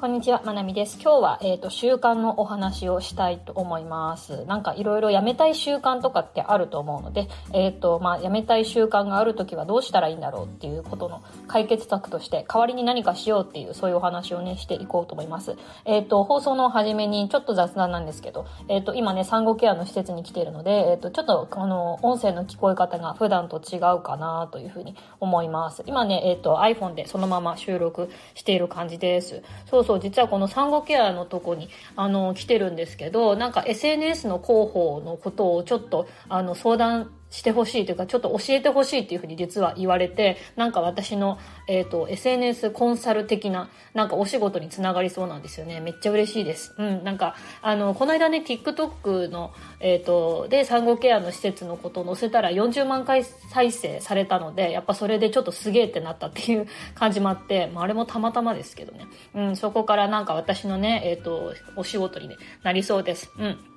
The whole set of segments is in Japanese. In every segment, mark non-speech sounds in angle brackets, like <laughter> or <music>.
こんにちは、まなみです。今日は、えっ、ー、と、習慣のお話をしたいと思います。なんかいろいろやめたい習慣とかってあると思うので、えっ、ー、と、まあ、やめたい習慣があるときはどうしたらいいんだろうっていうことの解決策として、代わりに何かしようっていう、そういうお話をね、していこうと思います。えっ、ー、と、放送の初めにちょっと雑談なんですけど、えっ、と、今ね、産後ケアの施設に来ているので、えっ、と、ちょっと、この、音声の聞こえ方が普段と違うかなというふうに思います。今ね、えっ、と、iPhone でそのまま収録している感じです。そうそう、実はこの産後ケアのとこに、あの、来てるんですけど、なんか SNS の広報のことをちょっと、あの、相談してほしいというか、ちょっと教えてほしいっていうふうに実は言われて、なんか私の、えっ、ー、と、SNS コンサル的な、なんかお仕事につながりそうなんですよね。めっちゃ嬉しいです。うん、なんか、あの、この間ね、TikTok の、えっ、ー、と、で、産後ケアの施設のことを載せたら40万回再生されたので、やっぱそれでちょっとすげえってなったっていう感じもあって、まあ、あれもたまたまですけどね。うん、そこからなんか私のね、えっ、ー、と、お仕事に、ね、なりそうです。うん。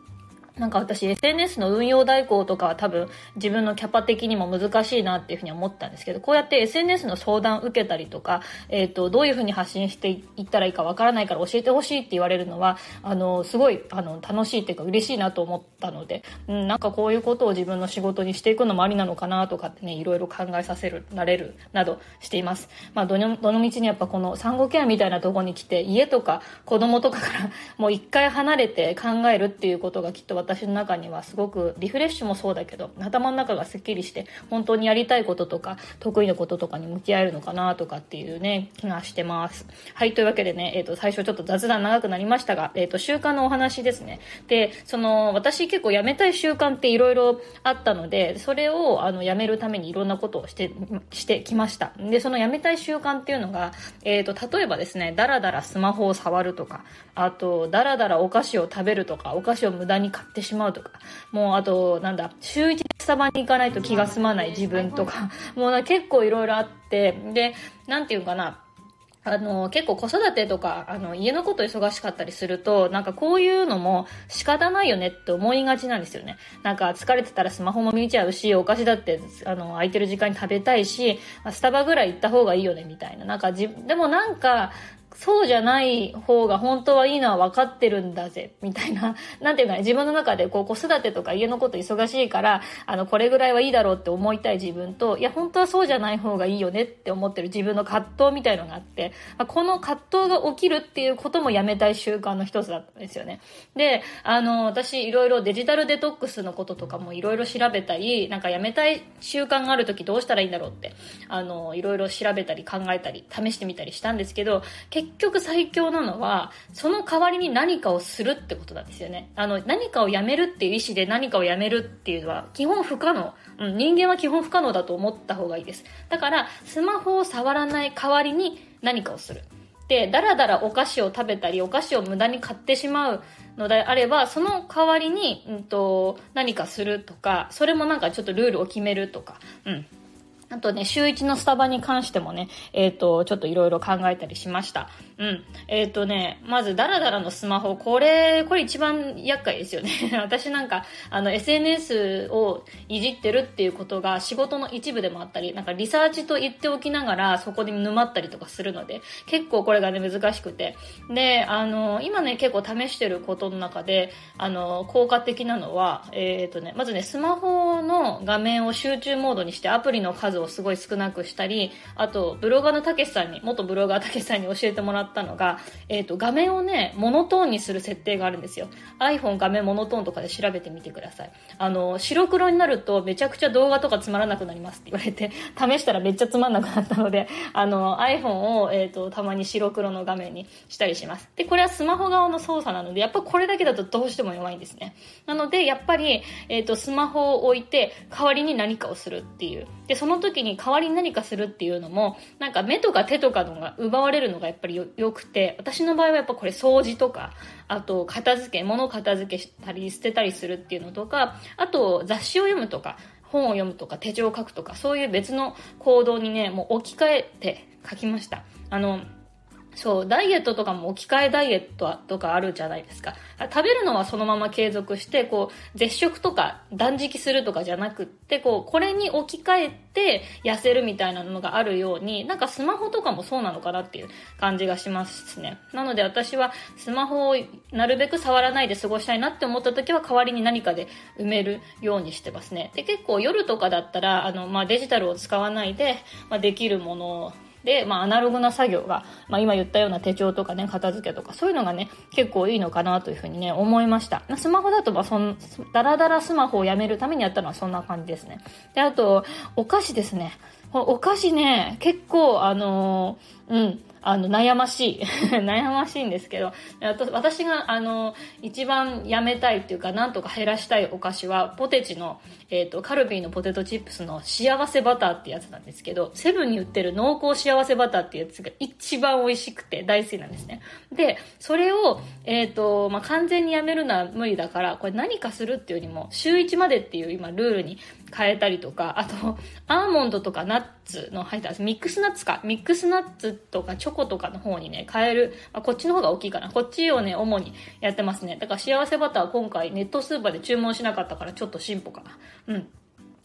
なんか私 SNS の運用代行とかは多分自分のキャパ的にも難しいなっていうふうに思ったんですけど、こうやって SNS の相談受けたりとか、えっ、ー、と、どういうふうに発信していったらいいかわからないから教えてほしいって言われるのは、あの、すごい、あの、楽しいっていうか嬉しいなと思ったので、うん、なんかこういうことを自分の仕事にしていくのもありなのかなとかってね、いろいろ考えさせる、なれる、などしています。まあ、どの、どの道にやっぱこの産後ケアみたいなとこに来て、家とか子供とかからもう一回離れて考えるっていうことがきっと私の中にはすごくリフレッシュもそうだけど頭の中がすっきりして本当にやりたいこととか得意なこととかに向き合えるのかなとかっていうね気がしてます。はいというわけでね、えーと、最初ちょっと雑談長くなりましたが、えーと、習慣のお話ですね。でその私結構やめたい習慣っていろいろあったのでそれをあのやめるためにいろんなことをしてしてきました。でそのやめたい習慣っていうのが、えーと、と例えばですねだらだらスマホを触るとかあとだらだらお菓子を食べるとかお菓子を無駄に買ってしまうとかもうあと、なんだ、週一スタバに行かないと気が済まない自分とか、もうな結構いろいろあって、で、なんていうかな、あの、結構子育てとか、あの、家のこと忙しかったりすると、なんかこういうのも仕方ないよねって思いがちなんですよね。なんか疲れてたらスマホも見ちゃうし、お菓子だって、あの、空いてる時間に食べたいし、スタバぐらい行った方がいいよねみたいな。なんかじ、でもなんか、そうじゃない方が本当はいいのは分かってるんだぜ、みたいな、<laughs> なんていうかね、自分の中でこう子育てとか家のこと忙しいから、あの、これぐらいはいいだろうって思いたい自分と、いや、本当はそうじゃない方がいいよねって思ってる自分の葛藤みたいのがあって、まこの葛藤が起きるっていうこともやめたい習慣の一つだったんですよね。で、あの、私いろいろデジタルデトックスのこととかもいろいろ調べたり、なんかやめたい習慣がある時どうしたらいいんだろうって、あの、いろいろ調べたり考えたり、試してみたりしたんですけど、結結局最強なのは、その代わりに何かをするってことなんですよね。あの、何かをやめるっていう意思で何かをやめるっていうのは基本不可能。うん、人間は基本不可能だと思った方がいいです。だから、スマホを触らない代わりに何かをする。で、だらだらお菓子を食べたり、お菓子を無駄に買ってしまうのであれば、その代わりに、うんと、何かするとか、それもなんかちょっとルールを決めるとか、うん。あとね、週1のスタバに関してもね、えっ、ー、と、ちょっといろいろ考えたりしました。うん。えっ、ー、とね、まず、ダラダラのスマホ、これ、これ一番厄介ですよね。<laughs> 私なんか、あの、SNS をいじってるっていうことが仕事の一部でもあったり、なんかリサーチと言っておきながら、そこで沼ったりとかするので、結構これがね、難しくて。で、あの、今ね、結構試してることの中で、あの、効果的なのは、えっ、ー、とね、まずね、スマホの画面を集中モードにしてアプリの数ををすごい少なくしたり、あと、ブロガーのたけしさんに、元ブロガーたけしさんに教えてもらったのが、えっ、ー、と、画面をね、モノトーンにする設定があるんですよ。iPhone 画面モノトーンとかで調べてみてください。あの、白黒になるとめちゃくちゃ動画とかつまらなくなりますって言われて、<laughs> 試したらめっちゃつまんなくなったので、あの、iPhone を、えっ、ー、と、たまに白黒の画面にしたりします。で、これはスマホ側の操作なので、やっぱこれだけだとどうしても弱いんですね。なので、やっぱり、えっ、ー、と、スマホを置いて、代わりに何かをするっていう。で、その時に代わりに何かするっていうのも、なんか目とか手とかのが奪われるのがやっぱりよくて、私の場合はやっぱこれ掃除とか、あと片付け、物を片付けしたり捨てたりするっていうのとか、あと雑誌を読むとか、本を読むとか手帳を書くとか、そういう別の行動にね、もう置き換えて書きました。あの、そう、ダイエットとかも置き換えダイエットとかあるじゃないですか。食べるのはそのまま継続して、こう、絶食とか断食するとかじゃなくって、こう、これに置き換えて痩せるみたいなのがあるように、なんかスマホとかもそうなのかなっていう感じがしますね。なので私はスマホをなるべく触らないで過ごしたいなって思った時は代わりに何かで埋めるようにしてますね。で、結構夜とかだったら、あの、まあ、デジタルを使わないで、まあ、できるもので、まあ、アナログな作業が、まあ、今言ったような手帳とかね、片付けとか、そういうのがね、結構いいのかなというふうにね、思いました。まあスマホだと、まあ、そん、ダラダラスマホをやめるためにやったのはそんな感じですね。で、あと、お菓子ですね。お菓子ね、結構、あのー、うん、あの、悩ましい。<laughs> 悩ましいんですけど、私が、あの、一番やめたいっていうか、なんとか減らしたいお菓子は、ポテチの、えっ、ー、と、カルビーのポテトチップスの幸せバターってやつなんですけど、セブンに売ってる濃厚幸せバターってやつが一番美味しくて大好きなんですね。で、それを、えっ、ー、と、まあ、完全にやめるのは無理だから、これ何かするっていうよりも、週1までっていう今ルールに変えたりとか、あと、アーモンドとかナッツの入ったミックスナッツか、ミックスナッツとかチョコとかの方にね、変える、まあ、こっちの方が大きいかな。こっちをね、主にやってますね。だから幸せバター今回ネットスーパーで注文しなかったからちょっと進歩かな。うん。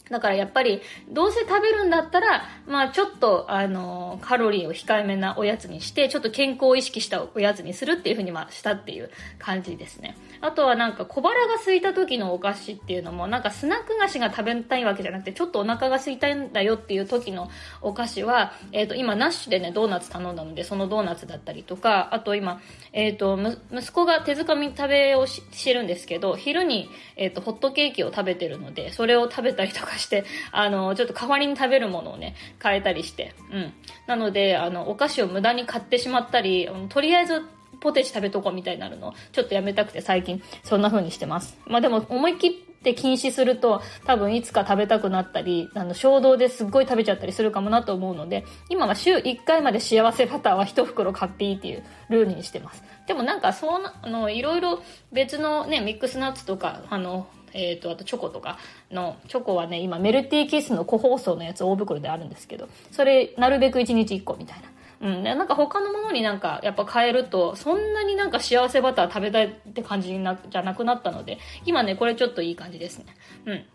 だからやっぱり、どうせ食べるんだったら、まあちょっと、あの、カロリーを控えめなおやつにして、ちょっと健康を意識したおやつにするっていうふうにまあしたっていう感じですね。あとはなんか小腹が空いた時のお菓子っていうのも、なんかスナック菓子が食べたいわけじゃなくて、ちょっとお腹が空いたんだよっていう時のお菓子は、えっ、ー、と、今ナッシュでね、ドーナツ頼んだので、そのドーナツだったりとか、あと今、えっ、ー、と、息子が手づかみ食べをしてるんですけど、昼に、えっ、ー、と、ホットケーキを食べてるので、それを食べたりとかして、あの、ちょっと代わりに食べるものをね、変えたりして。うん。なので、あの、お菓子を無駄に買ってしまったり、とりあえずポテチ食べとこうみたいになるの、ちょっとやめたくて最近、そんな風にしてます。まあでも、思い切って禁止すると、多分いつか食べたくなったり、あの、衝動ですっごい食べちゃったりするかもなと思うので、今は週1回まで幸せバターは1袋買っていいっていうルールにしてます。でもなんか、そうな、あの、いろいろ別のね、ミックスナッツとか、あの、えっ、ー、と、あとチョコとかの、チョコはね、今メルティーキスの個包装のやつ大袋であるんですけど、それ、なるべく1日1個みたいな。うん。なんか他のものになんかやっぱ変えると、そんなになんか幸せバター食べたいって感じにな、じゃなくなったので、今ね、これちょっといい感じですね。うん。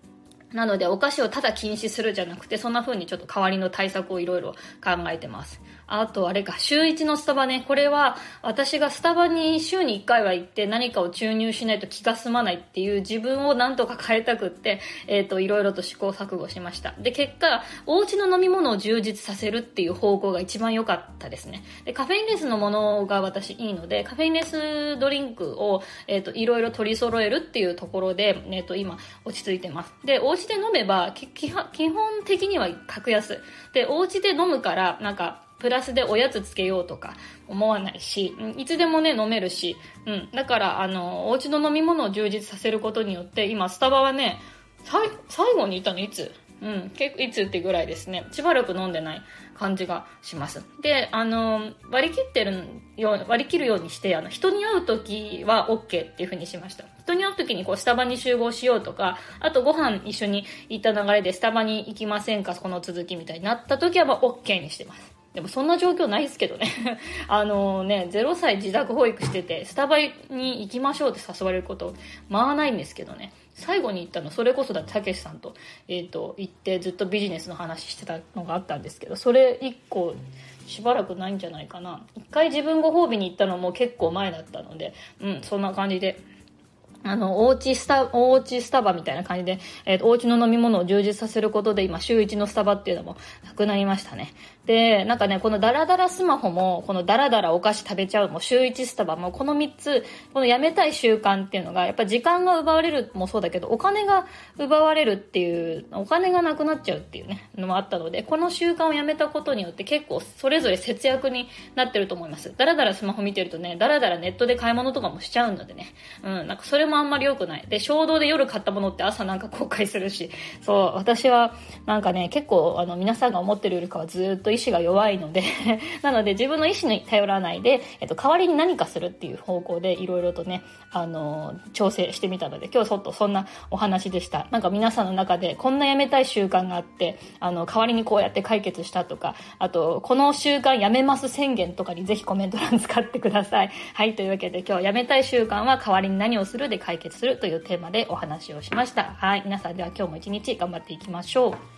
なので、お菓子をただ禁止するじゃなくて、そんな風にちょっと代わりの対策をいろいろ考えてます。あとあれか、週1のスタバね。これは、私がスタバに週に1回は行って何かを注入しないと気が済まないっていう自分をなんとか変えたくって、えっ、ー、と、いろいろと試行錯誤しました。で、結果、お家の飲み物を充実させるっていう方向が一番良かったですね。で、カフェインレスのものが私いいので、カフェインレスドリンクを、えっ、ー、と、いろいろ取り揃えるっていうところで、えっ、ー、と、今、落ち着いてます。で、お家で飲めば、基本的には格安。で、お家で飲むから、なんか、プラスでおやつつけようとか思わないし、いつでもね、飲めるし、うん。だから、あの、お家の飲み物を充実させることによって、今、スタバはね、最後に行ったのいつ？うん、結構いつってぐらいですね。しばらく飲んでない感じがします。で、あの、割り切ってるよう、割り切るようにして、あの、人に会う時は OK っていう風にしました。人に会う時にこう、スタバに集合しようとか、あとご飯一緒に行った流れでスタバに行きませんか？この続きみたいになった時はまあ OK にしてます。でもそんな状況ないですけどね。<laughs> あのね、0歳自宅保育してて、スタバに行きましょうって誘われること、まあないんですけどね。最後に行ったの、それこそだって、たけしさんと、えっ、ー、と、行ってずっとビジネスの話してたのがあったんですけど、それ一個、しばらくないんじゃないかな。一回自分ご褒美に行ったのも結構前だったので、うん、そんな感じであの、おうちスタ、おうちスタバみたいな感じで、えっ、ー、と、お家の飲み物を充実させることで、今、週1のスタバっていうのもなくなりましたね。で、なんかね、このダラダラスマホも、このダラダラお菓子食べちゃうも、週1スタバも、この3つ、このやめたい習慣っていうのが、やっぱ時間が奪われるもそうだけど、お金が奪われるっていう、お金がなくなっちゃうっていうね、のもあったので、この習慣をやめたことによって結構それぞれ節約になってると思います。ダラダラスマホ見てるとね、ダラダラネットで買い物とかもしちゃうのでね、うん、なんかそれももあんまり良くない。で、衝動で夜買ったものって朝なんか後悔するし、そう、私はなんかね、結構あの皆さんが思ってるよりかはずっと意志が弱いので <laughs> なので自分の意志に頼らないで、えっと、代わりに何かするっていう方向でいろいろとね、あの、調整してみたので、今日ちょっとそんなお話でした。なんか皆さんの中でこんなやめたい習慣があって、あの、代わりにこうやって解決したとか、あと、この習慣やめます宣言とかにぜひコメント欄使ってください。はい、というわけで今日やめたい習慣は代わりに何をするで解決するというテーマでお話をしました。はい、皆さんでは今日も一日頑張っていきましょう。